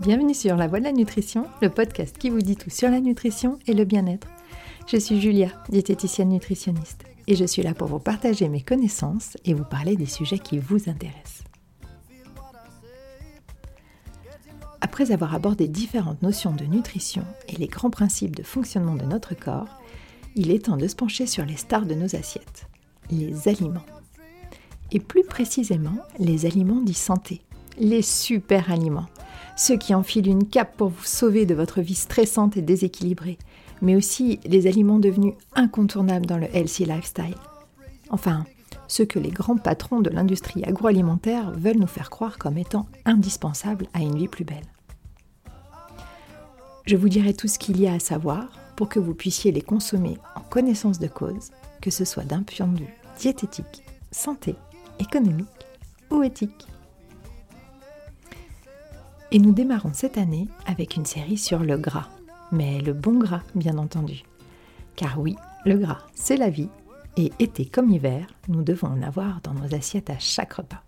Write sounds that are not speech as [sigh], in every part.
Bienvenue sur La Voie de la Nutrition, le podcast qui vous dit tout sur la nutrition et le bien-être. Je suis Julia, diététicienne nutritionniste, et je suis là pour vous partager mes connaissances et vous parler des sujets qui vous intéressent. Après avoir abordé différentes notions de nutrition et les grands principes de fonctionnement de notre corps, il est temps de se pencher sur les stars de nos assiettes, les aliments. Et plus précisément, les aliments dits santé, les super aliments, ceux qui enfilent une cape pour vous sauver de votre vie stressante et déséquilibrée, mais aussi les aliments devenus incontournables dans le healthy lifestyle. Enfin, ceux que les grands patrons de l'industrie agroalimentaire veulent nous faire croire comme étant indispensables à une vie plus belle. Je vous dirai tout ce qu'il y a à savoir pour que vous puissiez les consommer en connaissance de cause, que ce soit d'un point de vue diététique, santé, économique ou éthique. Et nous démarrons cette année avec une série sur le gras, mais le bon gras bien entendu. Car oui, le gras, c'est la vie, et été comme hiver, nous devons en avoir dans nos assiettes à chaque repas.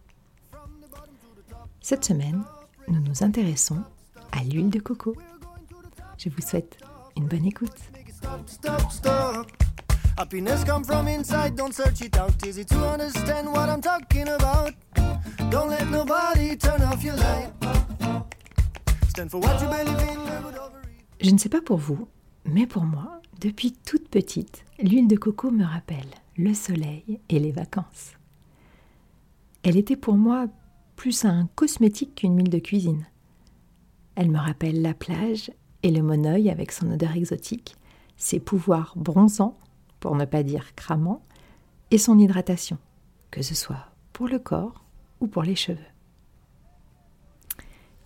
Cette semaine, nous nous intéressons à l'huile de coco. Je vous souhaite une bonne écoute. Happiness come from inside, don't search it out. Easy to understand what I'm talking about. Don't let nobody turn off your light. Je ne sais pas pour vous, mais pour moi, depuis toute petite, l'huile de coco me rappelle le soleil et les vacances. Elle était pour moi plus un cosmétique qu'une huile de cuisine. Elle me rappelle la plage et le monoeil avec son odeur exotique, ses pouvoirs bronzants, pour ne pas dire cramants, et son hydratation, que ce soit pour le corps ou pour les cheveux.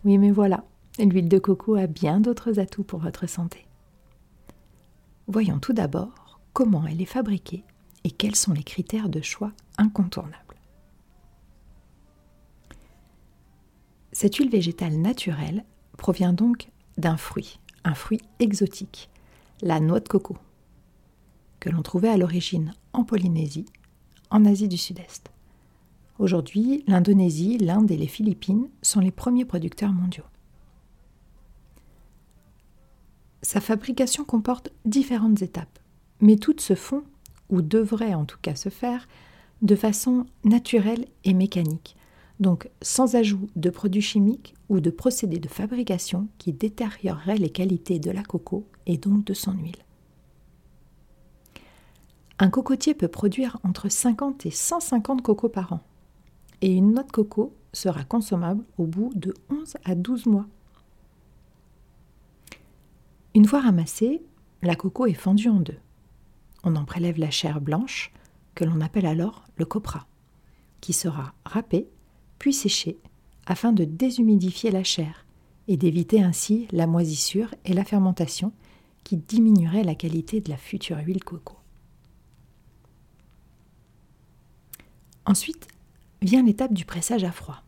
Oui, mais voilà, L'huile de coco a bien d'autres atouts pour votre santé. Voyons tout d'abord comment elle est fabriquée et quels sont les critères de choix incontournables. Cette huile végétale naturelle provient donc d'un fruit, un fruit exotique, la noix de coco, que l'on trouvait à l'origine en Polynésie, en Asie du Sud-Est. Aujourd'hui, l'Indonésie, l'Inde et les Philippines sont les premiers producteurs mondiaux. Sa fabrication comporte différentes étapes, mais toutes se font, ou devraient en tout cas se faire, de façon naturelle et mécanique, donc sans ajout de produits chimiques ou de procédés de fabrication qui détérioreraient les qualités de la coco et donc de son huile. Un cocotier peut produire entre 50 et 150 cocos par an, et une noix de coco sera consommable au bout de 11 à 12 mois. Une fois ramassée, la coco est fendue en deux. On en prélève la chair blanche, que l'on appelle alors le copra, qui sera râpé puis séché afin de déshumidifier la chair et d'éviter ainsi la moisissure et la fermentation qui diminuerait la qualité de la future huile coco. Ensuite vient l'étape du pressage à froid.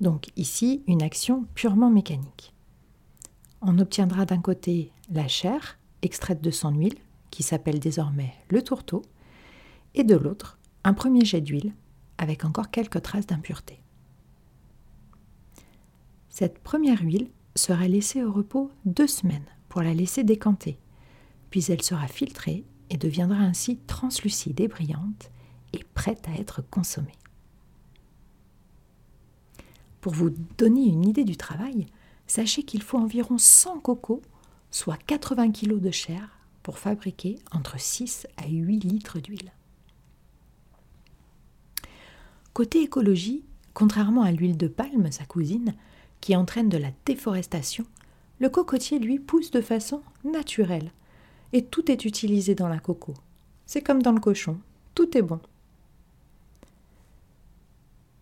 Donc ici, une action purement mécanique on obtiendra d'un côté la chair extraite de son huile, qui s'appelle désormais le tourteau, et de l'autre un premier jet d'huile avec encore quelques traces d'impureté. Cette première huile sera laissée au repos deux semaines pour la laisser décanter, puis elle sera filtrée et deviendra ainsi translucide et brillante et prête à être consommée. Pour vous donner une idée du travail, sachez qu'il faut environ 100 cocos, soit 80 kg de chair, pour fabriquer entre 6 à 8 litres d'huile. Côté écologie, contrairement à l'huile de palme, sa cousine, qui entraîne de la déforestation, le cocotier, lui, pousse de façon naturelle. Et tout est utilisé dans la coco. C'est comme dans le cochon, tout est bon.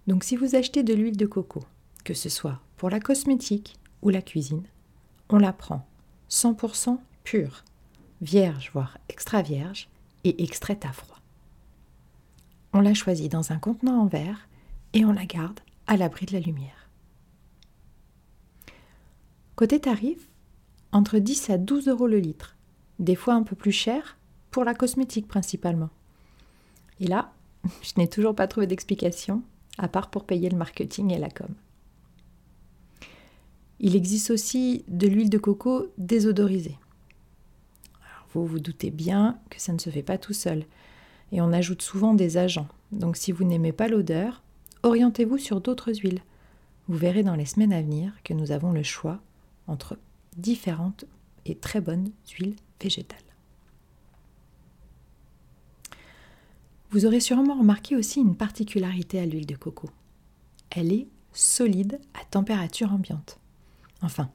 Donc si vous achetez de l'huile de coco, que ce soit pour la cosmétique, ou la cuisine, on la prend 100% pure, vierge voire extra vierge et extraite à froid. On la choisit dans un contenant en verre et on la garde à l'abri de la lumière. Côté tarif, entre 10 à 12 euros le litre, des fois un peu plus cher pour la cosmétique principalement. Et là, [laughs] je n'ai toujours pas trouvé d'explication, à part pour payer le marketing et la com. Il existe aussi de l'huile de coco désodorisée. vous vous doutez bien que ça ne se fait pas tout seul et on ajoute souvent des agents. Donc si vous n'aimez pas l'odeur, orientez-vous sur d'autres huiles. Vous verrez dans les semaines à venir que nous avons le choix entre différentes et très bonnes huiles végétales. Vous aurez sûrement remarqué aussi une particularité à l'huile de coco. Elle est solide à température ambiante. Enfin,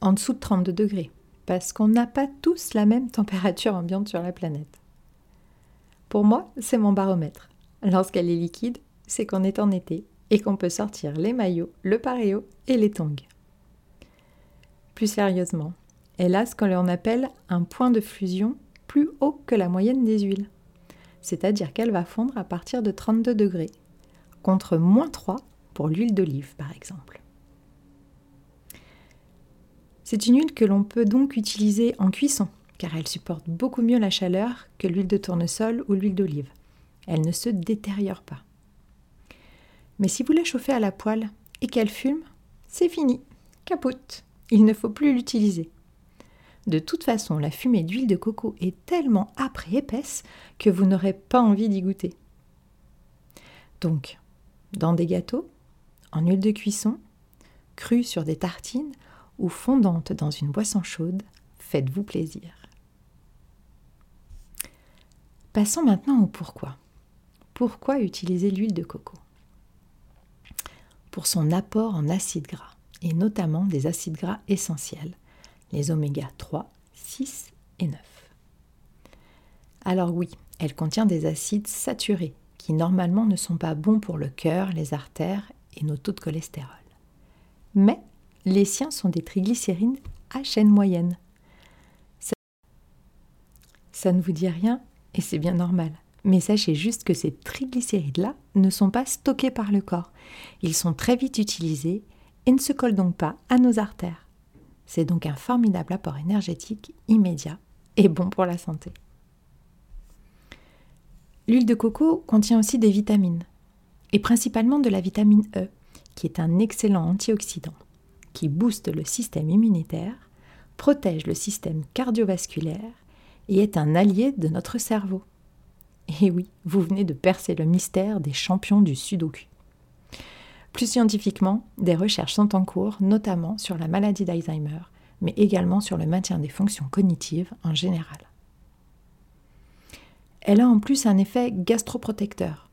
en dessous de 32 degrés, parce qu'on n'a pas tous la même température ambiante sur la planète. Pour moi, c'est mon baromètre. Lorsqu'elle est liquide, c'est qu'on est en été et qu'on peut sortir les maillots, le paréo et les tongs. Plus sérieusement, elle a ce qu'on appelle un point de fusion plus haut que la moyenne des huiles. C'est-à-dire qu'elle va fondre à partir de 32 degrés, contre moins 3 pour l'huile d'olive par exemple. C'est une huile que l'on peut donc utiliser en cuisson, car elle supporte beaucoup mieux la chaleur que l'huile de tournesol ou l'huile d'olive. Elle ne se détériore pas. Mais si vous la chauffez à la poêle et qu'elle fume, c'est fini, capote, il ne faut plus l'utiliser. De toute façon, la fumée d'huile de coco est tellement âpre et épaisse que vous n'aurez pas envie d'y goûter. Donc, dans des gâteaux, en huile de cuisson, crue sur des tartines ou fondante dans une boisson chaude, faites-vous plaisir. Passons maintenant au pourquoi. Pourquoi utiliser l'huile de coco? Pour son apport en acides gras, et notamment des acides gras essentiels, les oméga 3, 6 et 9. Alors oui, elle contient des acides saturés qui normalement ne sont pas bons pour le cœur, les artères et nos taux de cholestérol. Mais les siens sont des triglycérides à chaîne moyenne. Ça, ne vous dit rien et c'est bien normal. Mais sachez juste que ces triglycérides-là ne sont pas stockés par le corps. Ils sont très vite utilisés et ne se collent donc pas à nos artères. C'est donc un formidable apport énergétique immédiat et bon pour la santé. L'huile de coco contient aussi des vitamines, et principalement de la vitamine E, qui est un excellent antioxydant, qui booste le système immunitaire, protège le système cardiovasculaire et est un allié de notre cerveau. Et oui, vous venez de percer le mystère des champions du sudoku. Plus scientifiquement, des recherches sont en cours, notamment sur la maladie d'Alzheimer, mais également sur le maintien des fonctions cognitives en général. Elle a en plus un effet gastroprotecteur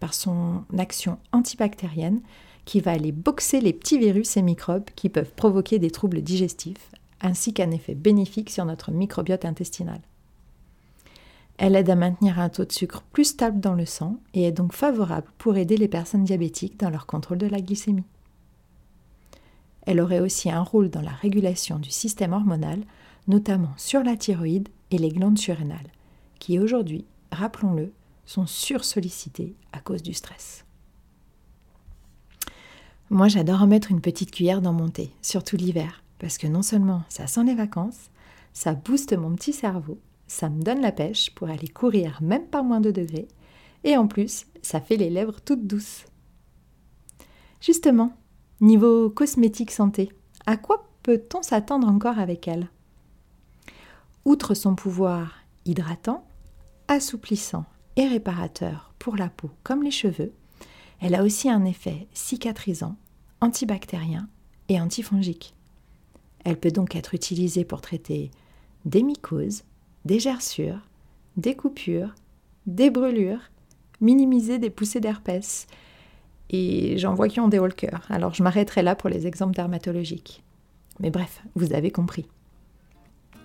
par son action antibactérienne qui va aller boxer les petits virus et microbes qui peuvent provoquer des troubles digestifs, ainsi qu'un effet bénéfique sur notre microbiote intestinal. Elle aide à maintenir un taux de sucre plus stable dans le sang et est donc favorable pour aider les personnes diabétiques dans leur contrôle de la glycémie. Elle aurait aussi un rôle dans la régulation du système hormonal, notamment sur la thyroïde et les glandes surrénales, qui aujourd'hui, rappelons-le, sont sursollicitées à cause du stress. Moi, j'adore mettre une petite cuillère dans mon thé, surtout l'hiver, parce que non seulement ça sent les vacances, ça booste mon petit cerveau ça me donne la pêche pour aller courir même pas moins de degrés, et en plus, ça fait les lèvres toutes douces. Justement, niveau cosmétique santé, à quoi peut-on s'attendre encore avec elle? Outre son pouvoir hydratant, assouplissant et réparateur pour la peau comme les cheveux, elle a aussi un effet cicatrisant, antibactérien et antifongique. Elle peut donc être utilisée pour traiter des mycoses, des gerçures, des coupures, des brûlures, minimiser des poussées d'herpès. Et j'en vois qui ont des hauts alors je m'arrêterai là pour les exemples dermatologiques. Mais bref, vous avez compris.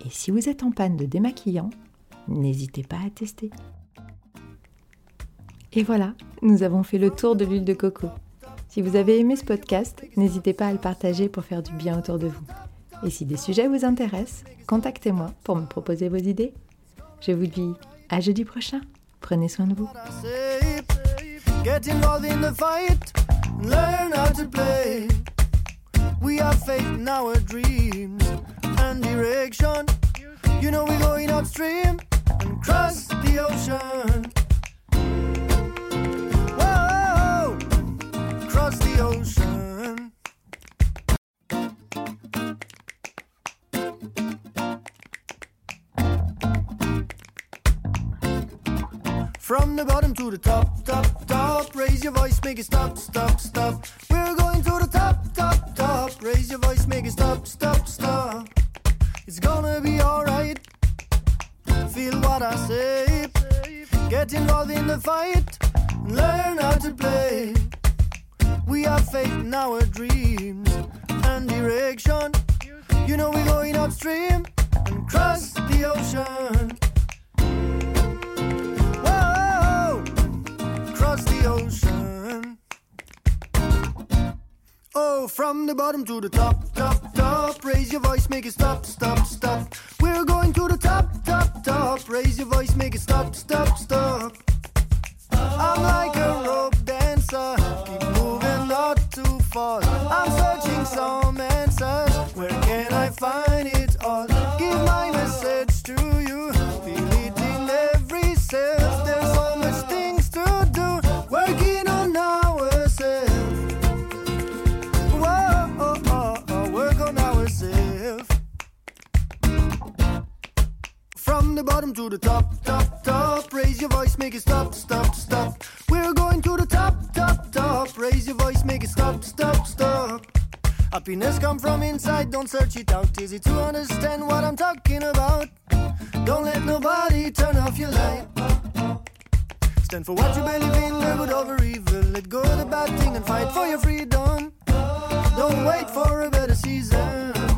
Et si vous êtes en panne de démaquillant, n'hésitez pas à tester. Et voilà, nous avons fait le tour de l'huile de coco. Si vous avez aimé ce podcast, n'hésitez pas à le partager pour faire du bien autour de vous. Et si des sujets vous intéressent, contactez-moi pour me proposer vos idées. Je vous dis à jeudi prochain. Prenez soin de vous. From the bottom to the top, top, top. Raise your voice, make it stop, stop, stop. We're going to the top, top, top. Raise your voice, make it stop, stop, stop. It's gonna be alright. Feel what I say. Get involved in the fight. Learn how to play. We have faith in our dreams and direction. You know we're going upstream and cross the ocean. From the bottom to the top, top, top. Raise your voice, make it stop, stop, stop. We're going to the top, top, top. Raise your voice, make it stop, stop, stop. I'm like a rope dancer, keep moving not too far. I'm searching some answers. Where can I find it all? Give my message to you. Feel it in every cell. The bottom to the top, top, top. Raise your voice, make it stop, stop, stop. We're going to the top, top, top. Raise your voice, make it stop, stop, stop. Happiness come from inside, don't search it out. Easy to understand what I'm talking about. Don't let nobody turn off your light. Stand for what you believe in, live good over evil. Let go of the bad thing and fight for your freedom. Don't wait for a better season.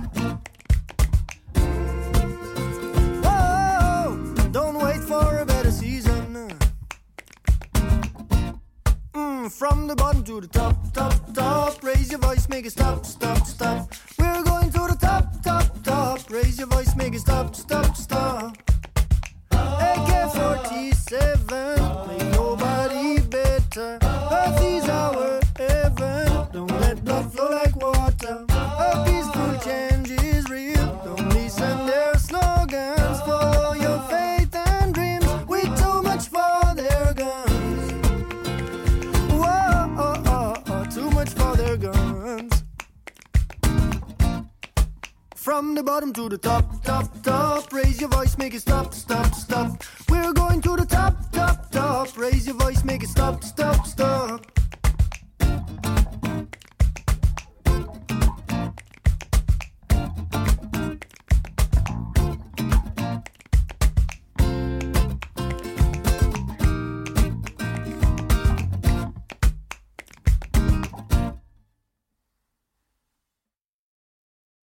From the bottom to the top, top, top. Raise your voice, make it stop, stop, stop. We're going to the top, top, top. Raise your voice, make it stop, stop, stop. AK 47, ain't nobody better. Raise your voice, make it stop, stop.